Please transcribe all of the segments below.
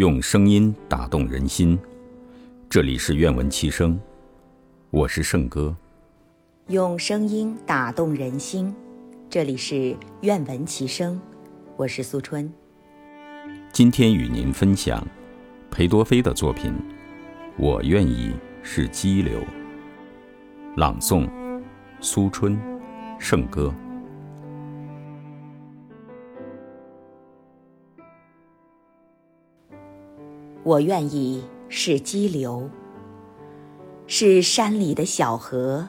用声音打动人心，这里是愿闻其声，我是圣哥。用声音打动人心，这里是愿闻其声，我是苏春。今天与您分享裴多菲的作品《我愿意是激流》，朗诵苏春，圣歌。我愿意是激流，是山里的小河，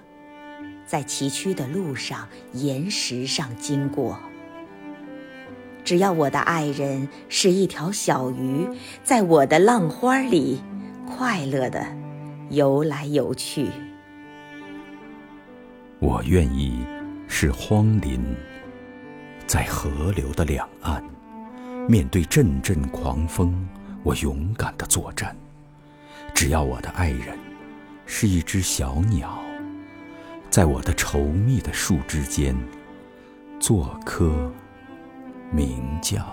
在崎岖的路上、岩石上经过。只要我的爱人是一条小鱼，在我的浪花里快乐地游来游去。我愿意是荒林，在河流的两岸，面对阵阵狂风。我勇敢的作战，只要我的爱人是一只小鸟，在我的稠密的树枝间做棵鸣叫。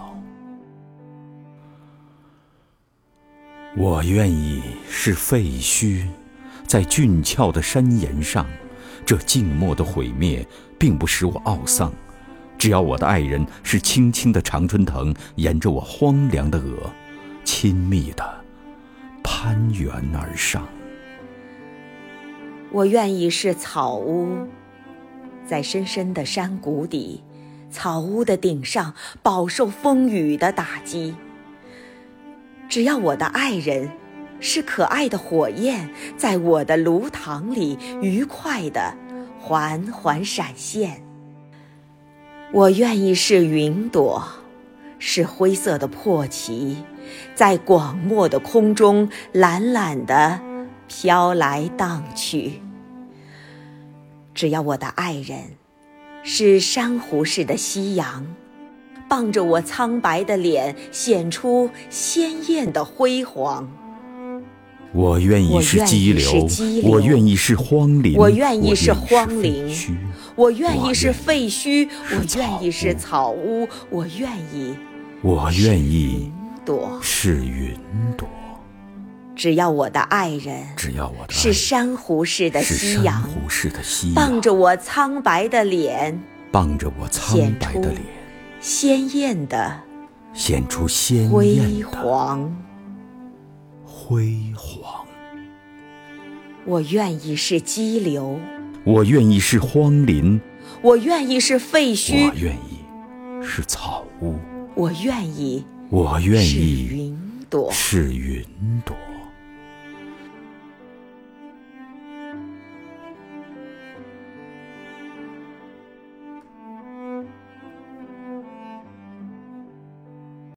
我愿意是废墟，在峻峭的山岩上，这静默的毁灭并不使我懊丧，只要我的爱人是青青的常春藤，沿着我荒凉的额。亲密的攀援而上。我愿意是草屋，在深深的山谷底，草屋的顶上饱受风雨的打击。只要我的爱人是可爱的火焰，在我的炉膛里愉快的缓缓闪现。我愿意是云朵，是灰色的破旗。在广漠的空中，懒懒地飘来荡去。只要我的爱人是珊瑚似的夕阳，傍着我苍白的脸，显出鲜艳的辉煌。我愿意是激流，我愿意是荒林，我愿意是荒林，我愿意是废墟，我愿意是草屋，我愿意，我愿意。朵是云朵，只要我的爱人，只要我的是珊瑚似的夕阳，瑚似的夕阳，傍着我苍白的脸，傍着我苍白的脸，鲜艳的，显出鲜辉煌，辉煌。我愿意是激流，我愿意是荒林，我愿意是废墟，我愿意是草屋，我愿意。我愿意是云朵，是云朵。